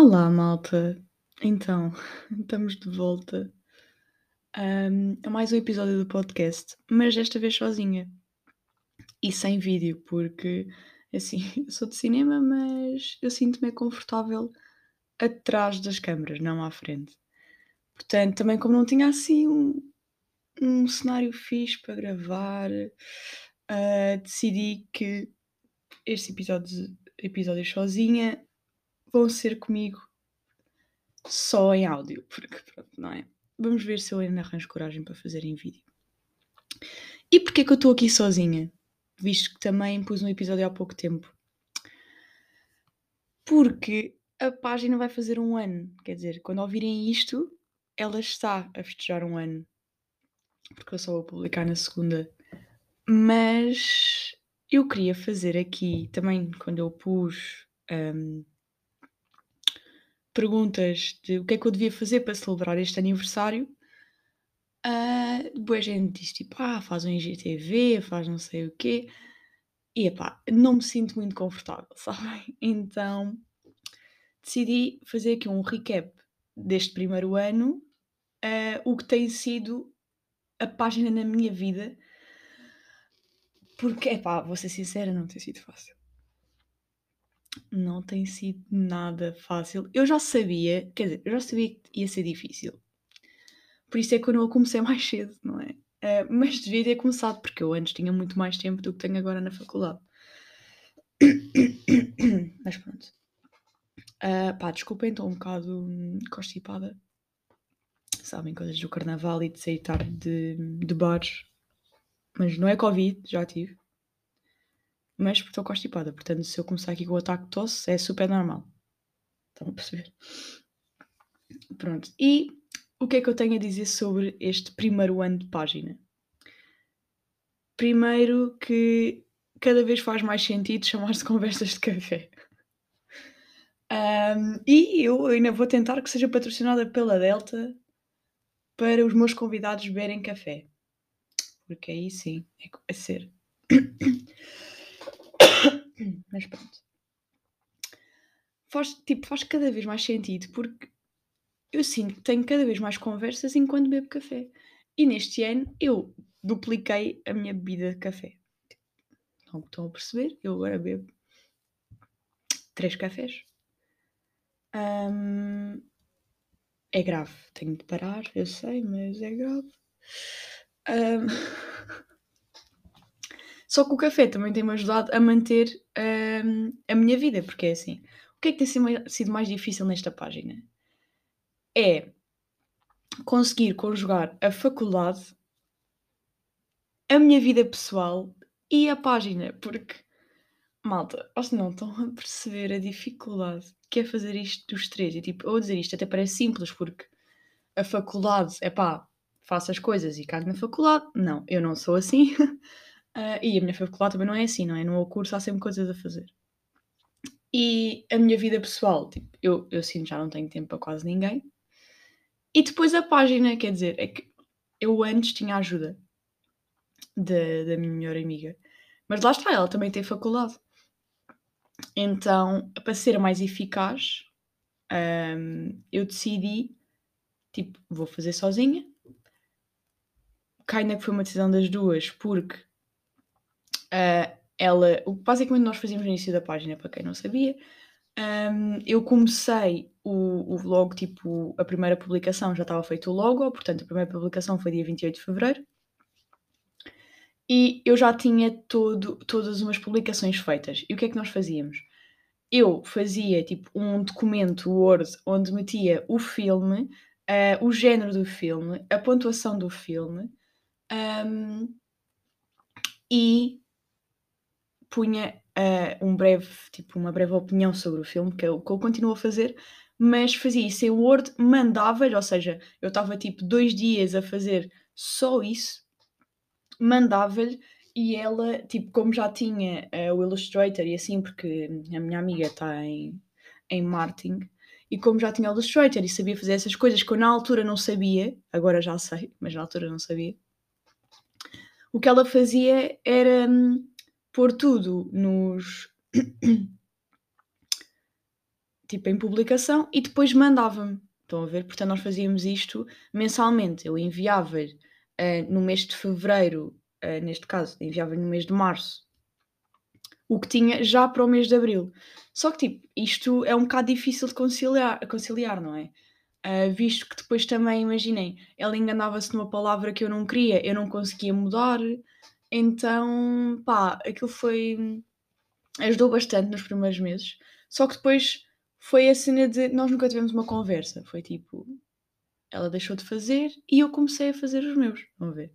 Olá, malta! Então, estamos de volta hum, a mais um episódio do podcast, mas desta vez sozinha e sem vídeo, porque assim, eu sou de cinema, mas eu sinto-me confortável atrás das câmaras, não à frente. Portanto, também como não tinha assim um, um cenário fixe para gravar, uh, decidi que estes episódios, episódios sozinha vão ser comigo só em áudio, porque pronto, não é? Vamos ver se eu ainda arranjo coragem para fazer em vídeo. E porquê que eu estou aqui sozinha? Visto que também pus um episódio há pouco tempo. Porque a página vai fazer um ano. Quer dizer, quando ouvirem isto, ela está a festejar um ano. Porque eu só vou publicar na segunda. Mas eu queria fazer aqui também, quando eu pus um, perguntas de o que é que eu devia fazer para celebrar este aniversário, uh, depois a gente diz tipo, ah, faz um IGTV, faz não sei o quê. E epá, não me sinto muito confortável, sabem? Então decidi fazer aqui um recap deste primeiro ano, uh, o que tem sido a página na minha vida. Porque, epá, vou ser sincera, não tem sido fácil. Não tem sido nada fácil. Eu já sabia, quer dizer, eu já sabia que ia ser difícil. Por isso é que eu não comecei mais cedo, não é? Uh, mas devia ter começado, porque eu antes tinha muito mais tempo do que tenho agora na faculdade. mas pronto. Uh, pá, desculpem, estou um bocado constipada. Sabem, coisas do carnaval e de sair tarde de, de bares. Mas não é Covid, já tive mas estou constipada. Portanto, se eu começar aqui com o ataque de tosse, é super normal. Estão a perceber? Pronto. E o que é que eu tenho a dizer sobre este primeiro ano de página? Primeiro que cada vez faz mais sentido chamar-se conversas de café. Um, e eu ainda vou tentar que seja patrocinada pela Delta para os meus convidados beberem café. Porque aí sim, é a ser. Mas pronto. Faz, tipo, faz cada vez mais sentido porque eu sinto que tenho cada vez mais conversas enquanto bebo café. E neste ano eu dupliquei a minha bebida de café. Não estão a perceber? Eu agora bebo três cafés. Um, é grave, tenho de parar, eu sei, mas é grave. Um, Só que o café também tem-me ajudado a manter hum, a minha vida, porque é assim. O que é que tem sido mais difícil nesta página? É conseguir conjugar a faculdade, a minha vida pessoal e a página, porque, malta, ou se não estão a perceber a dificuldade que é fazer isto dos três. E tipo, vou dizer isto até parece simples, porque a faculdade, é pá, faço as coisas e cago na faculdade. Não, eu não sou assim. Uh, e a minha faculdade também não é assim, não é? No meu curso há sempre coisas a fazer. E a minha vida pessoal, tipo, eu, eu sinto já não tenho tempo para quase ninguém. E depois a página, quer dizer, é que eu antes tinha ajuda da, da minha melhor amiga. Mas lá está, ela também tem faculdade. Então, para ser mais eficaz, um, eu decidi, tipo, vou fazer sozinha. Ainda que foi uma decisão das duas, porque Uh, ela, basicamente nós fazíamos no início da página, para quem não sabia, um, eu comecei o, o vlog, tipo, a primeira publicação já estava feito logo, portanto a primeira publicação foi dia 28 de Fevereiro, e eu já tinha todo, todas umas publicações feitas. E o que é que nós fazíamos? Eu fazia, tipo, um documento Word onde metia o filme, uh, o género do filme, a pontuação do filme, um, e punha uh, um breve, tipo, uma breve opinião sobre o filme, que é o que eu continuo a fazer, mas fazia isso em Word, mandava-lhe, ou seja, eu estava tipo dois dias a fazer só isso, mandava-lhe e ela, tipo, como já tinha uh, o Illustrator e assim, porque a minha amiga está em, em marketing, e como já tinha o Illustrator e sabia fazer essas coisas que eu na altura não sabia, agora já sei, mas na altura não sabia, o que ela fazia era hum, pôr tudo nos. tipo em publicação e depois mandava-me. Estão a ver? Portanto, nós fazíamos isto mensalmente. Eu enviava-lhe uh, no mês de fevereiro, uh, neste caso, enviava-lhe no mês de março, o que tinha já para o mês de abril. Só que, tipo, isto é um bocado difícil de conciliar, conciliar não é? Uh, visto que depois também, imaginem, ela enganava-se numa palavra que eu não queria, eu não conseguia mudar, então, pá, aquilo foi. ajudou bastante nos primeiros meses. Só que depois foi a cena de. Nós nunca tivemos uma conversa. Foi tipo. Ela deixou de fazer e eu comecei a fazer os meus. Vamos ver.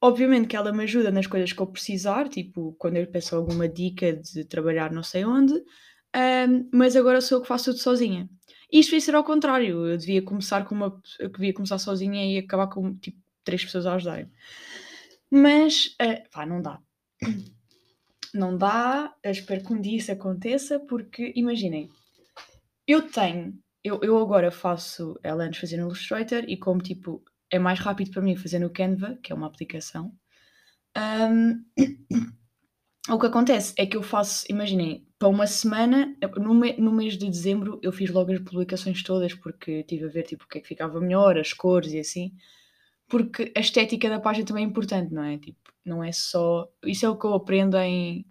Obviamente que ela me ajuda nas coisas que eu precisar, tipo, quando eu peço alguma dica de trabalhar não sei onde, um, mas agora sou eu que faço tudo sozinha. Isto devia ser ao contrário, eu devia começar com uma. Eu devia começar sozinha e acabar com tipo três pessoas a ajudarem. Mas, uh, pá, não dá. Não dá, espero que um dia isso aconteça, porque imaginem, eu tenho, eu, eu agora faço, ela antes fazia no Illustrator e como tipo é mais rápido para mim fazer no Canva, que é uma aplicação. Um, o que acontece é que eu faço, imaginem, para uma semana, no, me, no mês de dezembro, eu fiz logo as publicações todas porque tive a ver tipo, o que é que ficava melhor, as cores e assim. Porque a estética da página também é importante, não é? Tipo, não é só. Isso é o que eu aprendo em,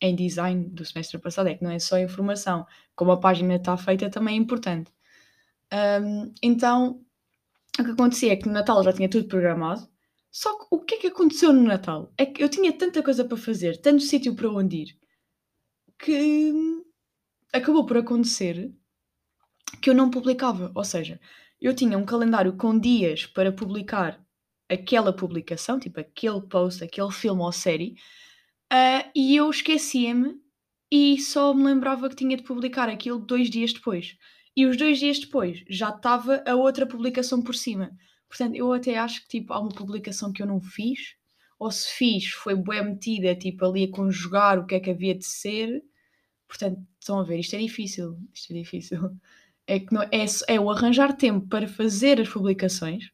em design do semestre passado, é que não é só informação, como a página está feita também é importante. Um, então, o que acontecia é que no Natal já tinha tudo programado, só que o que é que aconteceu no Natal? É que eu tinha tanta coisa para fazer, tanto sítio para onde ir, que acabou por acontecer que eu não publicava. Ou seja, eu tinha um calendário com dias para publicar aquela publicação, tipo aquele post, aquele filme ou série, Uh, e eu esquecia-me e só me lembrava que tinha de publicar aquilo dois dias depois. E os dois dias depois já estava a outra publicação por cima. Portanto, eu até acho que tipo, há uma publicação que eu não fiz, ou se fiz, foi bem metida, tipo, ali a conjugar o que é que havia de ser. Portanto, estão a ver, isto é difícil. Isto é difícil. É, que não, é, é o arranjar tempo para fazer as publicações,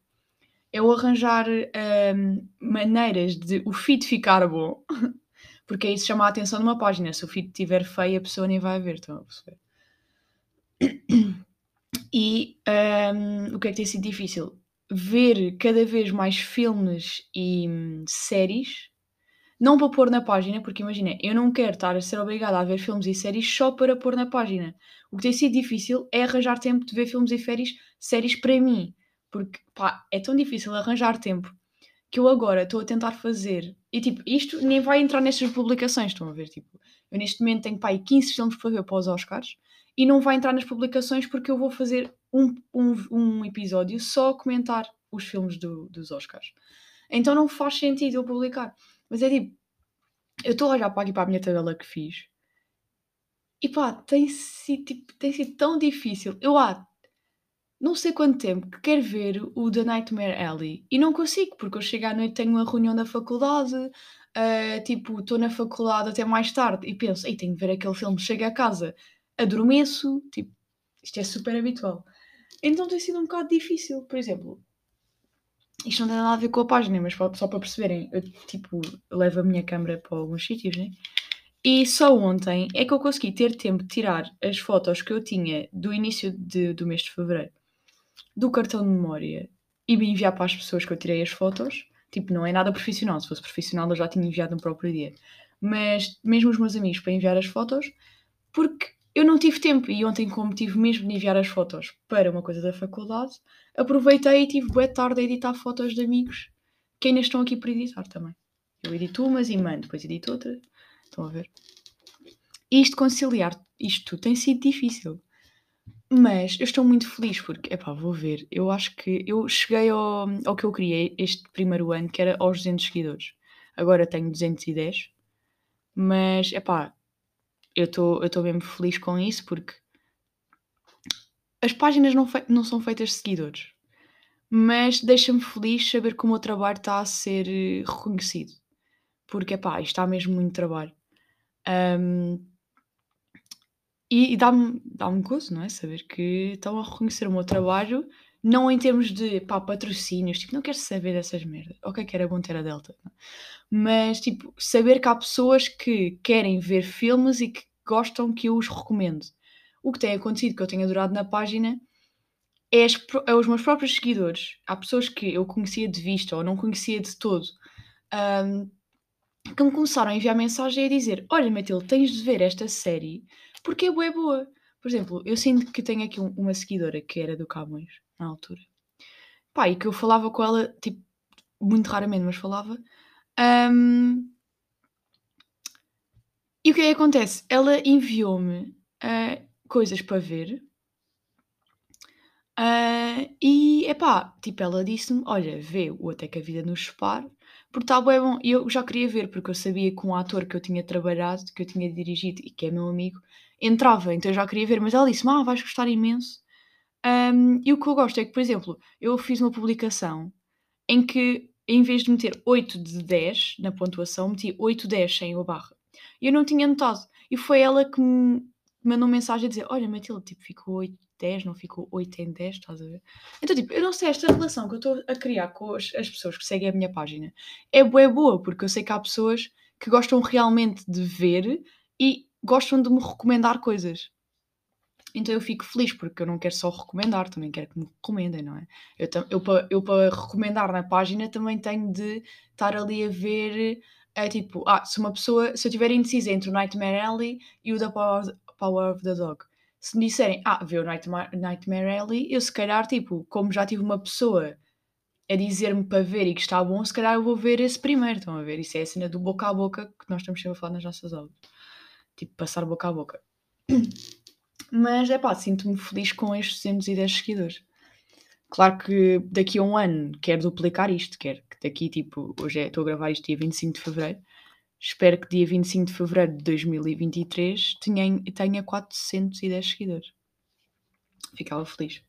é o arranjar um, maneiras de o feed ficar bom. porque é isso chama a atenção numa página. Se o feed estiver feio, a pessoa nem vai ver, estão a perceber? E um, o que é que tem sido difícil? Ver cada vez mais filmes e hum, séries, não para pôr na página, porque imagina, eu não quero estar a ser obrigada a ver filmes e séries só para pôr na página. O que tem sido difícil é arranjar tempo de ver filmes e séries, séries para mim, porque pá, é tão difícil arranjar tempo que eu agora estou a tentar fazer. E tipo, isto nem vai entrar nestas publicações, estão a ver? Tipo, eu neste momento tenho pá, 15 filmes para ver para os Oscars e não vai entrar nas publicações porque eu vou fazer um, um, um episódio só a comentar os filmes do, dos Oscars. Então não faz sentido eu publicar. Mas é tipo, eu estou a olhar para aqui para a minha tabela que fiz e pá, tem sido, tipo, tem sido tão difícil. Eu há não sei quanto tempo que quero ver o The Nightmare Alley e não consigo, porque eu chego à noite tenho uma reunião da faculdade, uh, tipo, estou na faculdade até mais tarde e penso, ei, tenho de ver aquele filme, chego a casa, adormeço, tipo, isto é super habitual. Então tem sido um bocado difícil, por exemplo, isto não tem nada a ver com a página, mas só para perceberem, eu tipo, levo a minha câmera para alguns sítios, né? E só ontem é que eu consegui ter tempo de tirar as fotos que eu tinha do início de, do mês de fevereiro do cartão de memória e me enviar para as pessoas que eu tirei as fotos. Tipo, não é nada profissional. Se fosse profissional, eu já tinha enviado no próprio dia. Mas mesmo os meus amigos para enviar as fotos, porque eu não tive tempo. E ontem, como tive mesmo de enviar as fotos para uma coisa da faculdade, aproveitei e tive boa tarde a editar fotos de amigos que ainda estão aqui para editar também. Eu edito umas e mando, depois edito outra. Estão a ver? Isto conciliar, isto tem sido difícil. Mas eu estou muito feliz porque, epá, vou ver. Eu acho que eu cheguei ao, ao que eu queria este primeiro ano, que era aos 200 seguidores. Agora tenho 210. Mas, epá, eu estou mesmo feliz com isso porque as páginas não, não são feitas de seguidores. Mas deixa-me feliz saber que o meu trabalho está a ser eh, reconhecido. Porque, epá, isto está mesmo muito trabalho. Um, e, e dá-me dá gozo, não é? Saber que estão a reconhecer o meu trabalho, não em termos de pá, patrocínios, tipo, não quero saber dessas merdas. Ok, que era bom ter a Delta, não? É? mas tipo, saber que há pessoas que querem ver filmes e que gostam que eu os recomendo. O que tem acontecido, que eu tenho adorado na página, é, as, é, os meus próprios seguidores. Há pessoas que eu conhecia de vista ou não conhecia de todo, um, que me começaram a enviar mensagem a dizer: Olha, Matilde, tens de ver esta série porque é boa, boa. Por exemplo, eu sinto que tenho aqui um, uma seguidora que era do Camões, na altura. Pá, e que eu falava com ela, tipo, muito raramente, mas falava. Um, e o que é que acontece? Ela enviou-me uh, coisas para ver. Uh, e, epá, tipo, ela disse-me, olha, vê o Até que a Vida nos separe, porque está bem bom. E eu já queria ver, porque eu sabia que um ator que eu tinha trabalhado, que eu tinha dirigido e que é meu amigo, entrava, então eu já queria ver. Mas ela disse-me, ah, vais gostar imenso. Um, e o que eu gosto é que, por exemplo, eu fiz uma publicação em que, em vez de meter 8 de 10 na pontuação, meti 8 10 sem o barra. E eu não tinha notado. E foi ela que me mandou mensagem a dizer: Olha, Matilde, tipo, ficou 8 10, não ficou 8 em 10, estás a ver? Então, tipo, eu não sei, esta relação que eu estou a criar com as, as, pessoas que seguem a minha página é boa, é boa, porque eu sei que há pessoas que gostam realmente de ver e gostam de me recomendar coisas. Então eu fico feliz porque eu não quero só recomendar, também quero que me recomendem, não é? Eu, eu, eu para recomendar na página também tenho de estar ali a ver, é tipo, ah, se uma pessoa, se eu estiver indecisa entre o Nightmare Alley e o The Power, of the Dog, se me disserem, ah, vê o Nightmare, Nightmare Alley, eu se calhar, tipo, como já tive uma pessoa a dizer-me para ver e que está bom, se calhar eu vou ver esse primeiro, estão a ver? Isso é a cena do boca a boca que nós estamos sempre a falar nas nossas aulas. Tipo, passar boca a boca. Mas é pá, sinto-me feliz com estes 210 seguidores. Claro que daqui a um ano quero duplicar isto, quero que daqui, tipo, hoje é, estou a gravar isto dia 25 de fevereiro. Espero que dia 25 de fevereiro de 2023 tenha, tenha 410 seguidores. Ficava feliz.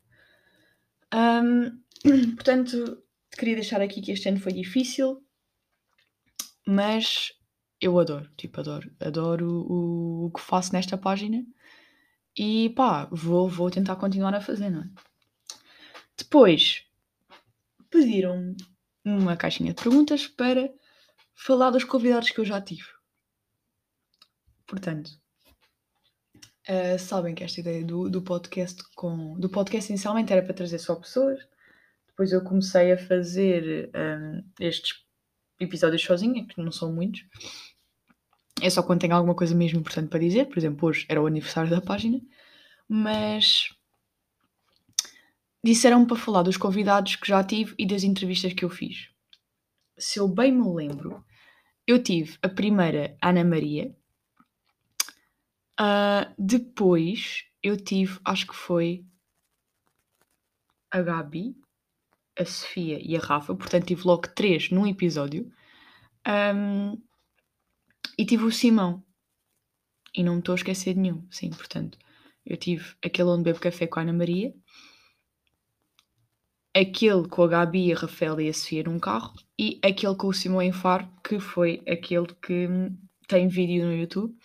Um, portanto, queria deixar aqui que este ano foi difícil, mas eu adoro, tipo, adoro, adoro o, o que faço nesta página e pá, vou, vou tentar continuar a fazer, não é? Depois pediram uma caixinha de perguntas para falar dos convidados que eu já tive. Portanto, uh, sabem que esta ideia do, do podcast com. Do podcast inicialmente era para trazer só pessoas. Depois eu comecei a fazer um, eh, estes episódios sozinha, que não são muitos. É só quando tenho alguma coisa mesmo importante para dizer. Por exemplo, hoje era o aniversário da página. Mas disseram-me para falar dos convidados que já tive e das entrevistas que eu fiz. Se eu bem me lembro, eu tive a primeira Ana Maria. Uh, depois eu tive, acho que foi a Gabi, a Sofia e a Rafa. Portanto, tive logo três num episódio. Um, e tive o Simão. E não me estou a esquecer de nenhum. Sim, portanto, eu tive aquele onde bebo café com a Ana Maria, aquele com a Gabi, a Rafael e a Sofia num carro, e aquele com o Simão Faro, que foi aquele que tem vídeo no YouTube.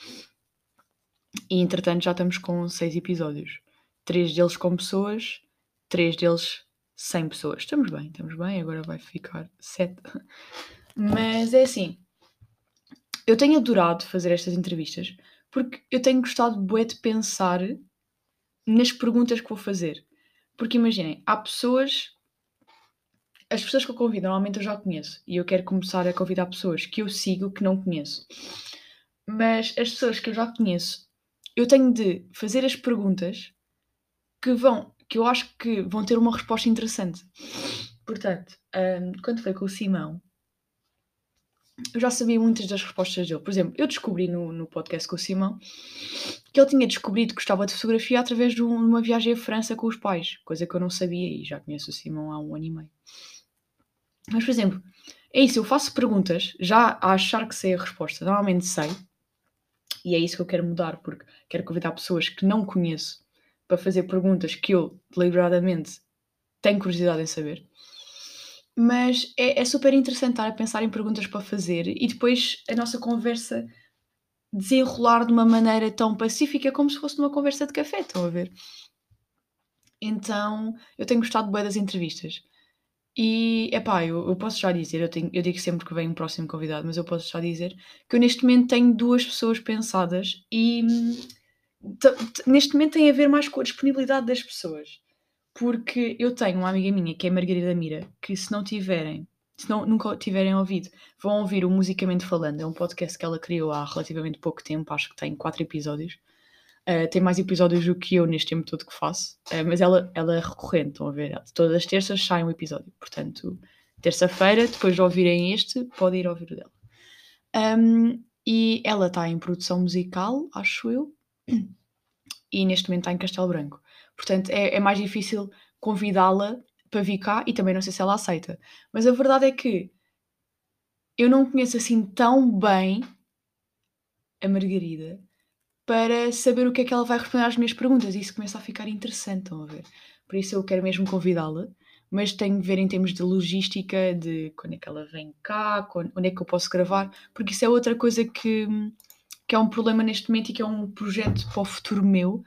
E entretanto já estamos com seis episódios. Três deles com pessoas, três deles sem pessoas. Estamos bem, estamos bem, agora vai ficar sete. Mas é assim, eu tenho adorado fazer estas entrevistas porque eu tenho gostado bué de pensar nas perguntas que vou fazer. Porque imaginem, há pessoas. As pessoas que eu convido normalmente eu já conheço e eu quero começar a convidar pessoas que eu sigo que não conheço. Mas as pessoas que eu já conheço, eu tenho de fazer as perguntas que vão, que eu acho que vão ter uma resposta interessante. Portanto, um, quando foi com o Simão, eu já sabia muitas das respostas dele. Por exemplo, eu descobri no, no podcast com o Simão que ele tinha descobrido que gostava de fotografia através de, um, de uma viagem à França com os pais, coisa que eu não sabia e já conheço o Simão há um ano e meio. Mas, por exemplo, é isso, eu faço perguntas já a achar que sei a resposta. Normalmente sei, e é isso que eu quero mudar, porque quero convidar pessoas que não conheço para fazer perguntas que eu deliberadamente tenho curiosidade em saber. Mas é, é super interessante estar a pensar em perguntas para fazer e depois a nossa conversa desenrolar de uma maneira tão pacífica como se fosse numa conversa de café, estão a ver? Então, eu tenho gostado bem das entrevistas. E, epá, eu, eu posso já dizer, eu, tenho, eu digo sempre que vem um próximo convidado, mas eu posso já dizer que eu neste momento tenho duas pessoas pensadas e hum, neste momento tem a ver mais com a disponibilidade das pessoas. Porque eu tenho uma amiga minha que é Margarida Mira, que se não tiverem, se não, nunca tiverem ouvido, vão ouvir o Musicamente Falando. É um podcast que ela criou há relativamente pouco tempo, acho que tem quatro episódios. Uh, tem mais episódios do que eu neste tempo todo que faço, uh, mas ela, ela é recorrente, estão a ver? Todas as terças sai um episódio, portanto, terça-feira, depois de ouvirem este, podem ir ouvir o dela. Um, e ela está em produção musical, acho eu, e neste momento está em Castelo Branco. Portanto, é, é mais difícil convidá-la para vir cá e também não sei se ela aceita. Mas a verdade é que eu não conheço assim tão bem a Margarida para saber o que é que ela vai responder às minhas perguntas. E isso começa a ficar interessante, estão a ver? Por isso eu quero mesmo convidá-la, mas tenho de ver em termos de logística, de quando é que ela vem cá, onde é que eu posso gravar, porque isso é outra coisa que, que é um problema neste momento e que é um projeto para o futuro meu,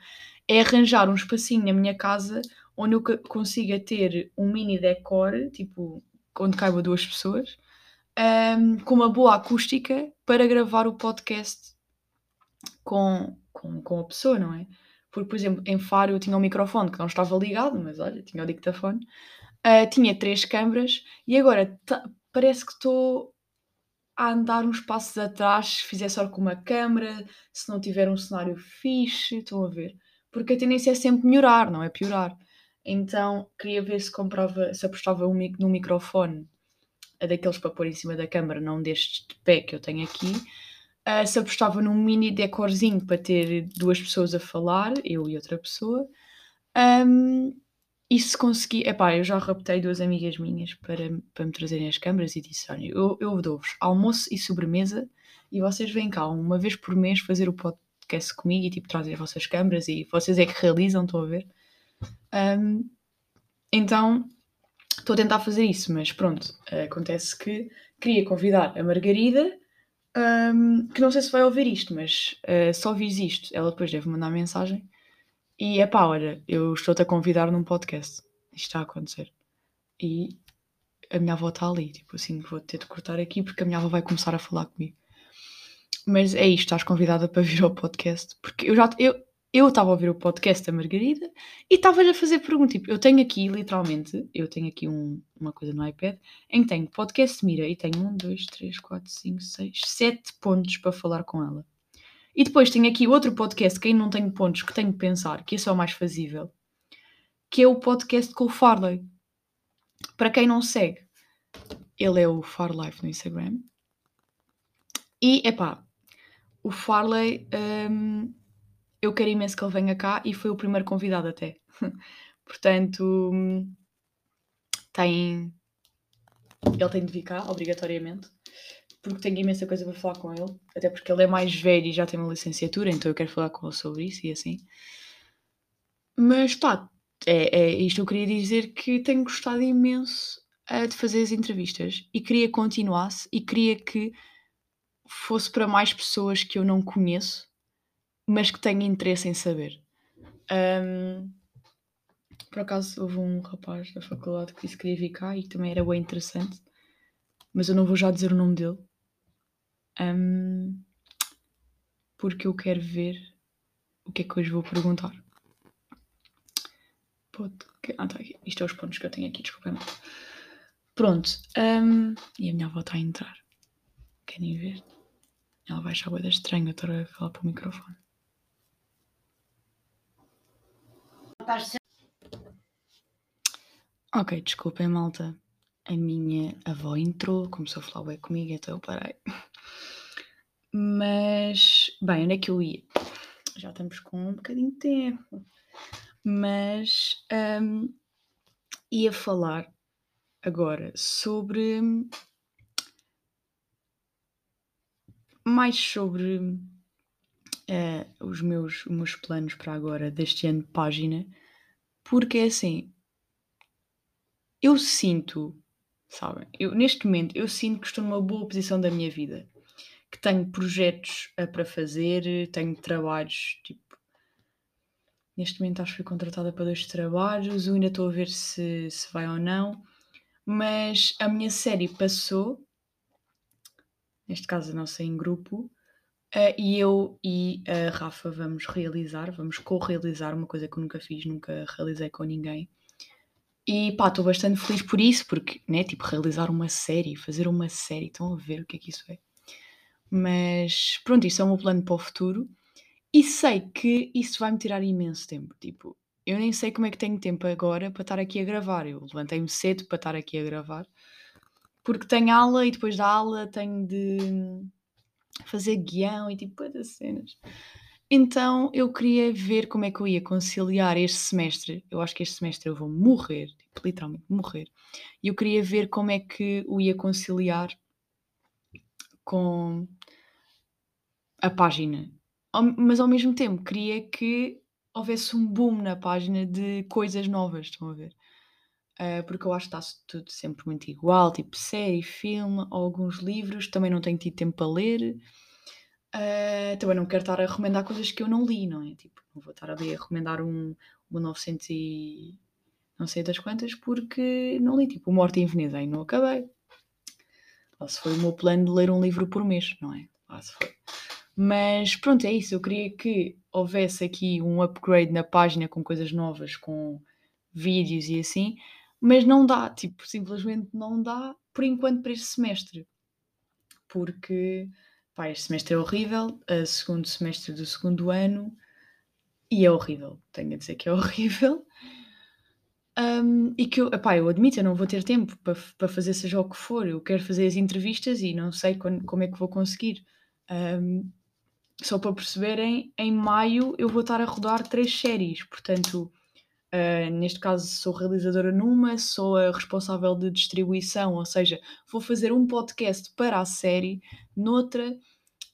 é arranjar um espacinho na minha casa onde eu consiga ter um mini decor, tipo, onde caiba duas pessoas, um, com uma boa acústica para gravar o podcast com, com, com a pessoa, não é? Porque, por exemplo, em Faro eu tinha um microfone que não estava ligado, mas olha, tinha o dictafone. Uh, tinha três câmaras e agora parece que estou a andar uns passos atrás se fizer só com uma câmera, se não tiver um cenário fixe, estão a ver? Porque a tendência é sempre melhorar, não é piorar. Então queria ver se comprava, se apostava um, num microfone daqueles para pôr em cima da câmara, não deste de pé que eu tenho aqui, uh, se apostava num mini decorzinho para ter duas pessoas a falar, eu e outra pessoa. Um, e se conseguir, epá, eu já raptei duas amigas minhas para, para me trazerem as câmaras e disse: olha, eu, eu dou-vos almoço e sobremesa e vocês vêm cá uma vez por mês fazer o podcast comigo e tipo trazem as vossas câmaras e vocês é que realizam, estão a ver? Um, então estou a tentar fazer isso, mas pronto, acontece que queria convidar a Margarida um, que não sei se vai ouvir isto, mas uh, só vis isto, ela depois deve mandar mensagem. E é pá, olha, eu estou-te a convidar num podcast. Isto está a acontecer. E a minha avó está ali, tipo assim, vou ter de cortar aqui porque a minha avó vai começar a falar comigo. Mas é isto, estás convidada para vir ao podcast. Porque eu já eu eu estava a ouvir o podcast da Margarida e estava-lhe a fazer perguntas. Tipo, eu tenho aqui, literalmente, eu tenho aqui um, uma coisa no iPad em que tenho podcast Mira e tenho um, dois, três, quatro, cinco, seis, sete pontos para falar com ela. E depois tenho aqui outro podcast que ainda não tenho pontos, que tenho que pensar, que esse é o mais fazível, que é o podcast com o Farley. Para quem não segue, ele é o Farlife no Instagram. E, epá, o Farley... Um, eu quero imenso que ele venha cá e foi o primeiro convidado até. Portanto, tem. Ele tem de vir cá, obrigatoriamente, porque tenho imensa coisa para falar com ele, até porque ele é mais velho e já tem uma licenciatura, então eu quero falar com ele sobre isso e assim. Mas pá, é, é isto eu queria dizer que tenho gostado imenso uh, de fazer as entrevistas e queria que continuasse e queria que fosse para mais pessoas que eu não conheço mas que tenho interesse em saber. Um, por acaso houve um rapaz da faculdade que disse que queria vir cá e também era bem interessante, mas eu não vou já dizer o nome dele. Um, porque eu quero ver o que é que hoje vou perguntar. Ah, tá aqui. Isto é os pontos que eu tenho aqui, desculpem-me. Pronto. Um, e a minha avó está a entrar. Querem ver? Ela vai achar coisa estranha estar a falar para o microfone. Ok, desculpem, malta. A minha avó entrou, começou a falar bem comigo, então eu parei. Mas, bem, onde é que eu ia? Já estamos com um bocadinho de tempo. Mas um, ia falar agora sobre. Mais sobre uh, os, meus, os meus planos para agora deste ano de página, porque é assim, eu sinto, sabem, eu, neste momento eu sinto que estou numa boa posição da minha vida, que tenho projetos para fazer, tenho trabalhos, tipo, neste momento acho que fui contratada para dois trabalhos, eu ainda estou a ver se, se vai ou não, mas a minha série passou, neste caso a nossa em grupo, Uh, e eu e a Rafa vamos realizar, vamos co-realizar uma coisa que eu nunca fiz, nunca realizei com ninguém. E pá, estou bastante feliz por isso, porque, né, tipo, realizar uma série, fazer uma série, estão a ver o que é que isso é. Mas pronto, isso é o meu plano para o futuro. E sei que isso vai me tirar imenso tempo. Tipo, eu nem sei como é que tenho tempo agora para estar aqui a gravar. Eu levantei-me cedo para estar aqui a gravar. Porque tenho aula e depois da aula tenho de fazer guião e tipo outras cenas. Então eu queria ver como é que eu ia conciliar este semestre. Eu acho que este semestre eu vou morrer, tipo, literalmente morrer. E eu queria ver como é que eu ia conciliar com a página. Mas ao mesmo tempo queria que houvesse um boom na página de coisas novas, estão a ver? Uh, porque eu acho que está tudo sempre muito igual, tipo série, filme, alguns livros, também não tenho tido tempo para ler. Uh, também não quero estar a recomendar coisas que eu não li, não é? Tipo, não vou estar ali a recomendar um, um 900 e não sei das quantas porque não li, tipo, Morte em Veneza, e não acabei. Lá se foi o meu plano de ler um livro por mês, não é? Lá se foi. Mas pronto, é isso. Eu queria que houvesse aqui um upgrade na página com coisas novas, com vídeos e assim, mas não dá, tipo, simplesmente não dá por enquanto para este semestre. Porque pá, este semestre é horrível, a segundo semestre do segundo ano, e é horrível, tenho a dizer que é horrível. Um, e que eu, epá, eu admito, eu não vou ter tempo para, para fazer seja o que for. Eu quero fazer as entrevistas e não sei quando, como é que vou conseguir. Um, só para perceberem, em maio eu vou estar a rodar três séries, portanto, uh, neste caso sou realizadora numa, sou a responsável de distribuição, ou seja, vou fazer um podcast para a série, noutra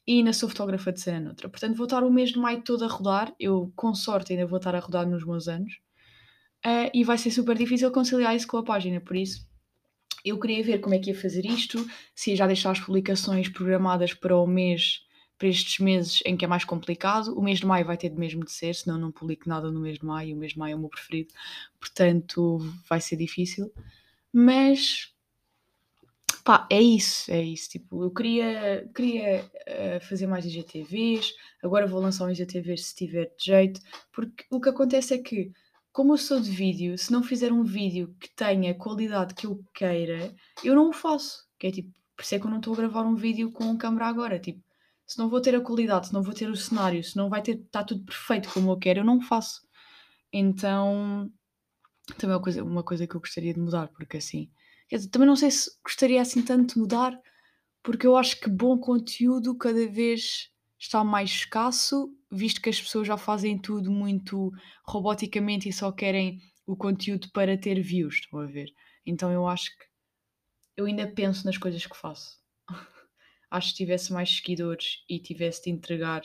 e ainda sou fotógrafa de cena noutra. Portanto, vou estar o mês de maio todo a rodar, eu com sorte ainda vou estar a rodar nos meus anos, uh, e vai ser super difícil conciliar isso com a página, por isso eu queria ver como é que ia fazer isto, se ia já deixar as publicações programadas para o mês para estes meses em que é mais complicado. O mês de maio vai ter de mesmo de ser, senão não publico nada no mês de maio. O mês de maio é o meu preferido, portanto vai ser difícil. Mas pá, é isso, é isso. Tipo, eu queria, queria uh, fazer mais IGTVs, agora vou lançar um IGTV se tiver de jeito, porque o que acontece é que, como eu sou de vídeo, se não fizer um vídeo que tenha a qualidade que eu queira, eu não o faço. Que é tipo, por isso é que eu não estou a gravar um vídeo com câmera agora. Tipo, se não vou ter a qualidade, se não vou ter o cenário, se não vai ter, está tudo perfeito como eu quero, eu não faço. Então, também é uma coisa, uma coisa que eu gostaria de mudar, porque assim, dizer, também não sei se gostaria assim tanto de mudar, porque eu acho que bom conteúdo cada vez está mais escasso, visto que as pessoas já fazem tudo muito roboticamente e só querem o conteúdo para ter views, estão a ver? Então eu acho que eu ainda penso nas coisas que faço acho que tivesse mais seguidores e tivesse de entregar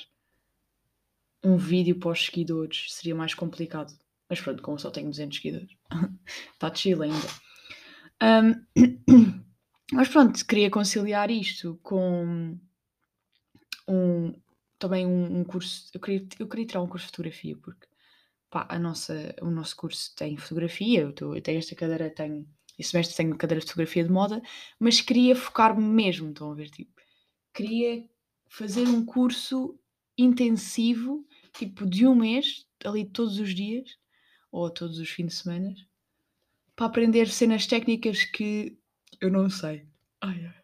um vídeo para os seguidores, seria mais complicado. Mas pronto, como só tenho 200 seguidores, está chill ainda. Um, mas pronto, queria conciliar isto com um, também um, um, curso. Eu queria, eu queria tirar um curso de fotografia, porque pá, a nossa, o nosso curso tem fotografia, eu, tô, eu tenho esta cadeira, tenho. Este semestre tenho cadeira de fotografia de moda, mas queria focar-me mesmo, estão a ver? Tipo, queria fazer um curso intensivo, tipo de um mês, ali todos os dias, ou todos os fins de semana, para aprender cenas técnicas que eu não sei. Ai, ai.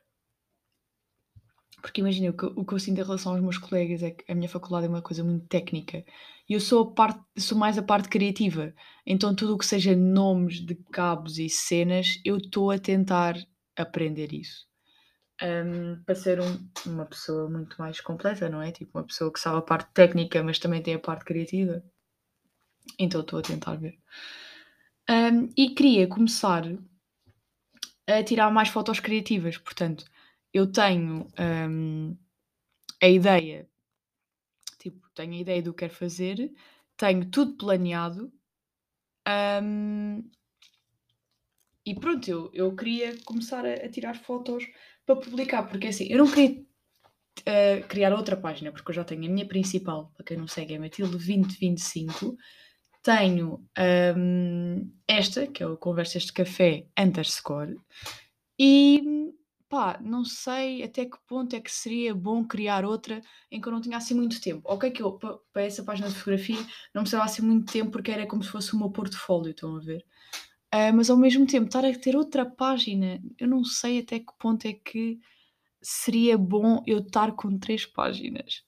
Porque imagina, o que, o que eu sinto em relação aos meus colegas é que a minha faculdade é uma coisa muito técnica e eu sou, parte, sou mais a parte criativa. Então, tudo o que seja nomes de cabos e cenas, eu estou a tentar aprender isso um, para ser um, uma pessoa muito mais completa, não é? Tipo, uma pessoa que sabe a parte técnica, mas também tem a parte criativa. Então estou a tentar ver. Um, e queria começar a tirar mais fotos criativas, portanto, eu tenho a ideia, tipo, tenho a ideia do que quero fazer, tenho tudo planeado. e pronto, eu, eu queria começar a, a tirar fotos para publicar, porque assim, eu não queria uh, criar outra página, porque eu já tenho a minha principal, para quem não segue, é Matilde 2025. Tenho um, esta, que é o Conversas de Café underscore, e pá, não sei até que ponto é que seria bom criar outra em que eu não tinha assim muito tempo. Ok, que eu, pa- para essa página de fotografia, não precisava assim muito tempo porque era como se fosse o meu portfólio, estão a ver? Ah, mas ao mesmo tempo, estar a ter outra página, eu não sei até que ponto é que seria bom eu estar com três páginas.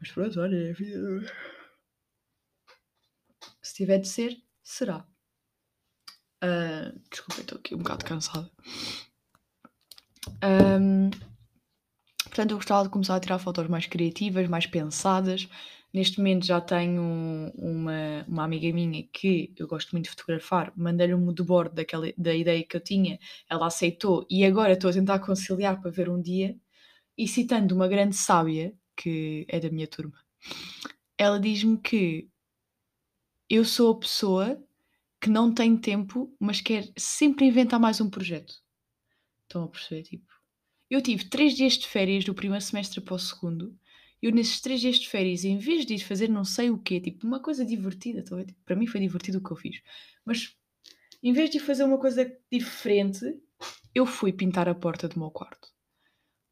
Mas pronto, olha, é. Se tiver de ser, será. Ah, desculpa, estou aqui um bocado cansada. Ahm, portanto, eu gostava de começar a tirar fotos mais criativas, mais pensadas. Neste momento já tenho uma, uma amiga minha que eu gosto muito de fotografar, mandei-lhe um mood board daquela, da ideia que eu tinha, ela aceitou e agora estou a tentar conciliar para ver um dia. E citando uma grande sábia, que é da minha turma, ela diz-me que eu sou a pessoa que não tem tempo, mas quer sempre inventar mais um projeto. Estão a perceber? Tipo, eu tive três dias de férias do primeiro semestre para o segundo. Eu, nesses três dias de férias, em vez de ir fazer não sei o quê, tipo, uma coisa divertida, ver? Tipo, para mim foi divertido o que eu fiz. Mas, em vez de fazer uma coisa diferente, eu fui pintar a porta do meu quarto.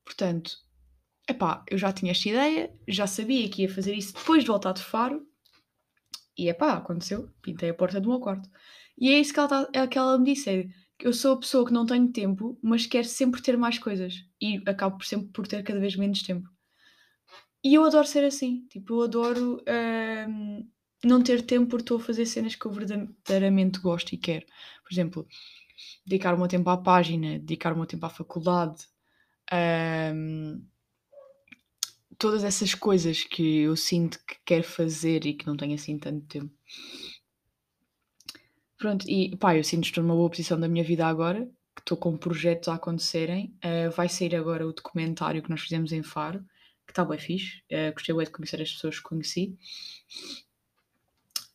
Portanto, epá, eu já tinha esta ideia, já sabia que ia fazer isso depois de voltar de Faro. E epá, aconteceu. Pintei a porta do meu quarto. E é isso que ela, tá- é que ela me disse: é eu sou a pessoa que não tenho tempo, mas quero sempre ter mais coisas. E acabo por sempre por ter cada vez menos tempo. E eu adoro ser assim. Tipo, eu adoro hum, não ter tempo porque estou a fazer cenas que eu verdadeiramente gosto e quero. Por exemplo, dedicar o meu tempo à página, dedicar o meu tempo à faculdade. hum, todas essas coisas que eu sinto que quero fazer e que não tenho assim tanto tempo. Pronto, e pá, eu sinto que estou numa boa posição da minha vida agora, que estou com projetos a acontecerem. Uh, vai sair agora o documentário que nós fizemos em Faro, que está bem fixe. Uh, gostei bem de conhecer as pessoas que conheci.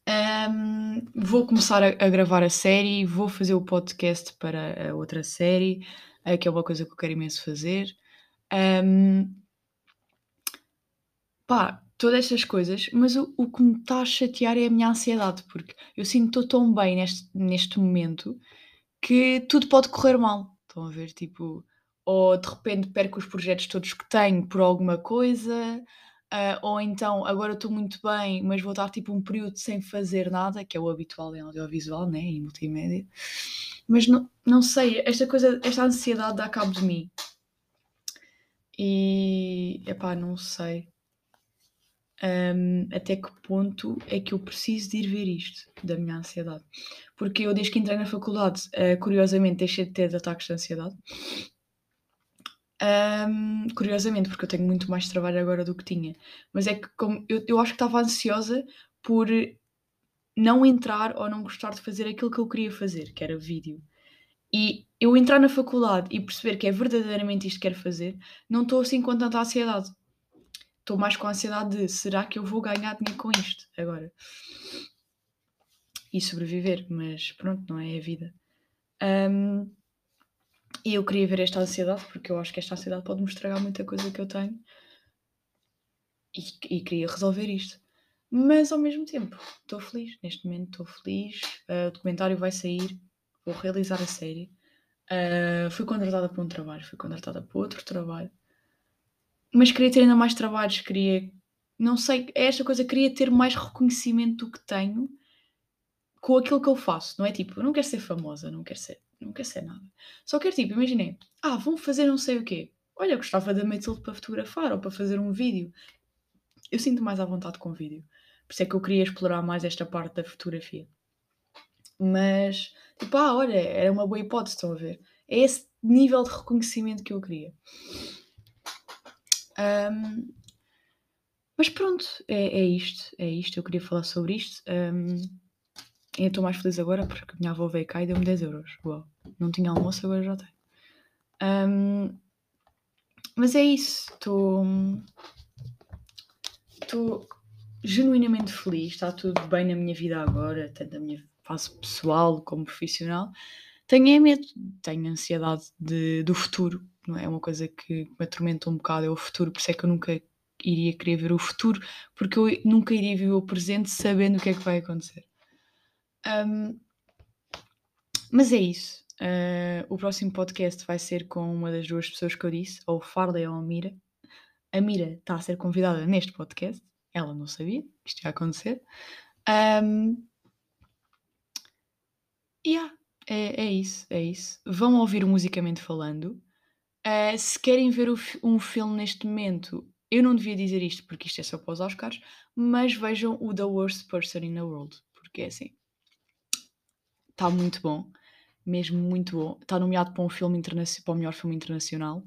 Um, vou começar a, a, gravar a série, vou fazer o podcast para a outra série, uh, que é uma coisa que eu quero imenso fazer. Um, pá, todas estas coisas, mas o, o que me está a chatear é a minha ansiedade, porque eu sinto tão bem neste, neste momento que tudo pode correr mal. Estão a ver? Tipo, ou de repente perco os projetos todos que tenho por alguma coisa, uh, ou então agora estou muito bem, mas vou estar tipo um período sem fazer nada, que é o habitual em audiovisual, né? Em multimédia. Mas não, não sei, esta coisa, esta ansiedade dá cabo de mim. E, epá, não sei um, até que ponto é que eu preciso de ir ver isto da minha ansiedade. Porque eu, desde que entrei na faculdade, uh, curiosamente, deixei de ter ataques de ansiedade. Um, curiosamente, porque eu tenho muito mais trabalho agora do que tinha. Mas é que como, eu, eu acho que estava ansiosa por não entrar ou não gostar de fazer aquilo que eu queria fazer, que era vídeo. E eu entrar na faculdade e perceber que é verdadeiramente isto que quero fazer, não estou assim com tanta ansiedade estou mais com a ansiedade de será que eu vou ganhar dinheiro com isto agora? E sobreviver, mas pronto, não é a vida. Um, e eu queria ver esta ansiedade, porque eu acho que esta ansiedade pode me estragar muita coisa que eu tenho. E, e queria resolver isto. Mas ao mesmo tempo, estou feliz. Neste momento estou feliz. Uh, o documentário vai sair. Vou realizar a série. Uh, fui contratada para um trabalho, fui contratada para outro trabalho mas queria ter ainda mais trabalhos, queria, não sei, é esta coisa, queria ter mais reconhecimento do que tenho com aquilo que eu faço, não é tipo, eu não quero ser famosa, não quero ser, não quero ser nada. Só quero tipo, imaginei, ah, vão fazer não sei o quê. Olha, gostava da Matilde para fotografar ou para fazer um vídeo. Eu sinto mais à vontade com vídeo. Por isso é que eu queria explorar mais esta parte da fotografia. Mas, tipo, ah, olha, era uma boa hipótese, estão a ver? É esse nível de reconhecimento que eu queria. Um, mas pronto, é, é, isto, é isto. Eu queria falar sobre isto. Um, eu estou mais feliz agora porque a minha avó veio cá e deu-me 10 euros. Uau. Não tinha almoço, agora já tenho. Um, mas é isso. Estou. Estou genuinamente feliz. Está tudo bem na minha vida agora, tanto na minha fase pessoal como profissional. Tenho medo, tenho ansiedade de, do futuro, não é? é? uma coisa que me atormenta um bocado, é o futuro, por isso é que eu nunca iria querer ver o futuro, porque eu nunca iria ver o presente sabendo o que é que vai acontecer. Um, mas é isso. Uh, o próximo podcast vai ser com uma das duas pessoas que eu disse, ou Farley ou a Mira. A Mira está a ser convidada neste podcast. Ela não sabia que isto ia acontecer. Um, yeah, é, é isso, é isso. Vão ouvir musicamente falando. Uh, se querem ver um filme neste momento, eu não devia dizer isto porque isto é só para os Oscars, mas vejam o The Worst Person in the World, porque é assim, está muito bom mesmo muito bom. Está nomeado para um filme internacional, para o melhor filme internacional.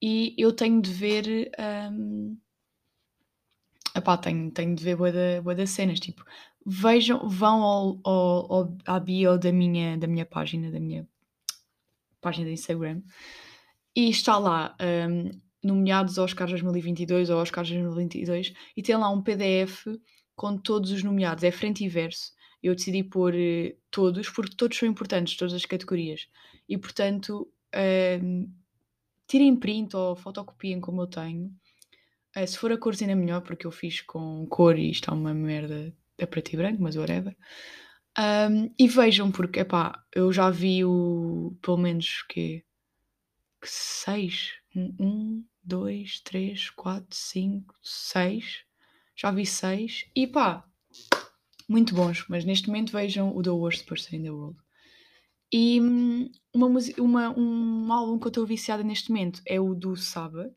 E eu tenho de ver. Um, epá, tenho, tenho de ver boa da, boa das cenas. Tipo, vejam, vão ao, ao, ao, à bio da minha, da minha página, da minha página de Instagram, e está lá um, nomeados Oscars 2022 ou Oscars 2022, e tem lá um PDF com todos os nomeados, é frente e verso eu decidi pôr uh, todos, porque todos são importantes, todas as categorias. E portanto, uh, tirem print ou fotocopiem como eu tenho. Uh, se for a cor ainda melhor, porque eu fiz com cor e está uma merda a preto e branco, mas whatever. Um, e vejam, porque, epá, eu já vi o, pelo menos, que seis, um, dois, três, quatro, cinco, seis, já vi seis, e pá, muito bons, mas neste momento vejam o The Worst Person in the World. E hum, uma, uma, um álbum que eu estou viciada neste momento é o do Saba.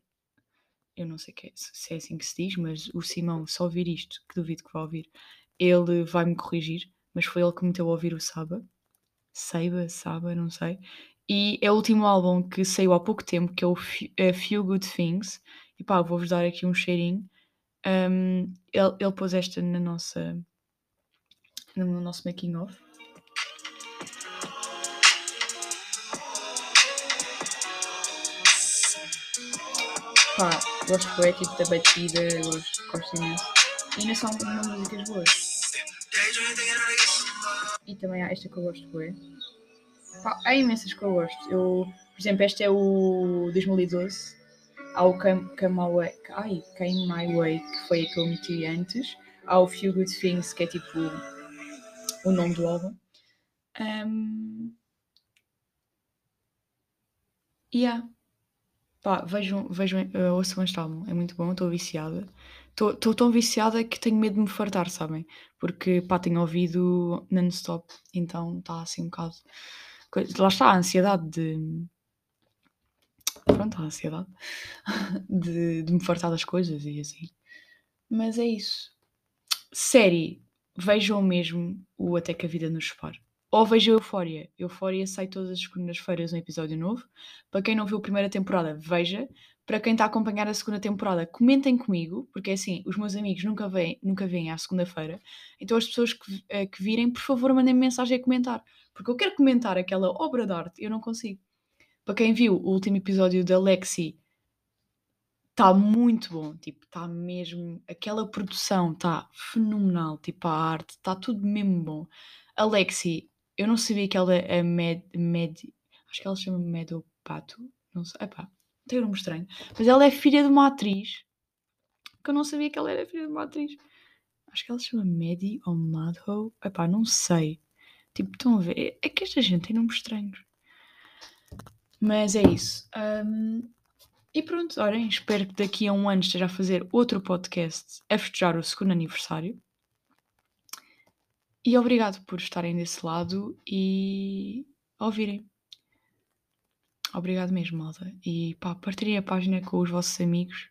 Eu não sei é, se é assim que se diz, mas o Simão, só ouvir isto, que duvido que vá ouvir, ele vai-me corrigir, mas foi ele que me meteu a ouvir o Saba. Saiba, Saba, não sei. E é o último álbum que saiu há pouco tempo, que é o A Few Good Things. E pá, vou-vos dar aqui um cheirinho. Um, ele, ele pôs esta na nossa no nosso making of. Pá, gosto tipo da batida, gosto, imenso. E ainda são músicas boas. E também há esta que eu gosto bem. Pá, há imensas que eu gosto. Eu, por exemplo, este é o 2012. Há o ai, Came My Way, que foi a que eu meti antes. Há o Few Good Things, que é tipo o nome do álbum. Um, yeah. Pá, vejam, vejam uh, ouçam este álbum, é muito bom, estou viciada. Estou tão viciada que tenho medo de me fartar, sabem? Porque, pá, tenho ouvido non-stop, então está assim um bocado. Lá está a ansiedade de. Pronto, a ansiedade de, de me fartar das coisas e assim. Mas é isso. Série, vejam mesmo o Até que a Vida nos Separe. Ou vejam Eufória. Eufória sai todas as segundas-feiras um episódio novo. Para quem não viu a primeira temporada, veja. Para quem está a acompanhar a segunda temporada, comentem comigo, porque assim, os meus amigos nunca vêm, nunca vêm à segunda-feira. Então as pessoas que, uh, que virem, por favor, mandem -me mensagem a comentar. Porque eu quero comentar aquela obra de arte, eu não consigo. Para quem viu o último episódio da Lexi, Está muito bom, tipo, está mesmo. Aquela produção está fenomenal, tipo, a arte, está tudo mesmo bom. A Lexi, eu não sabia que ela é med, med acho que ela se chama Medopato, não sei, epá, tem um nome estranho, mas ela é filha de uma atriz, que eu não sabia que ela era filha de uma atriz. Acho que ela se chama Medi ou Madho, epá, não sei. Tipo, estão a ver, é que esta gente tem nomes estranhos. Mas é isso. Um, e pronto, olhem, espero que daqui a um ano esteja a fazer outro podcast a festejar o segundo aniversário. E obrigado por estarem desse lado e ouvirem. Obrigado mesmo, malta. E pá, partilhem a página com os vossos amigos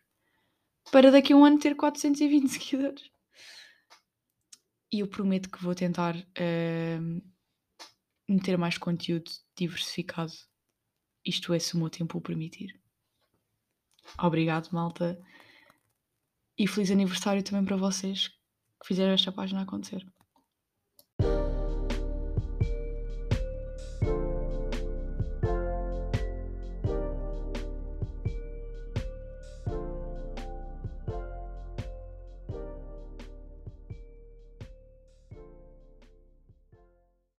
para daqui a um ano ter 420 seguidores. E eu prometo que vou tentar uh, meter mais conteúdo diversificado. Isto é, se o meu tempo o permitir. Obrigado, malta. E feliz aniversário também para vocês que fizeram esta página acontecer.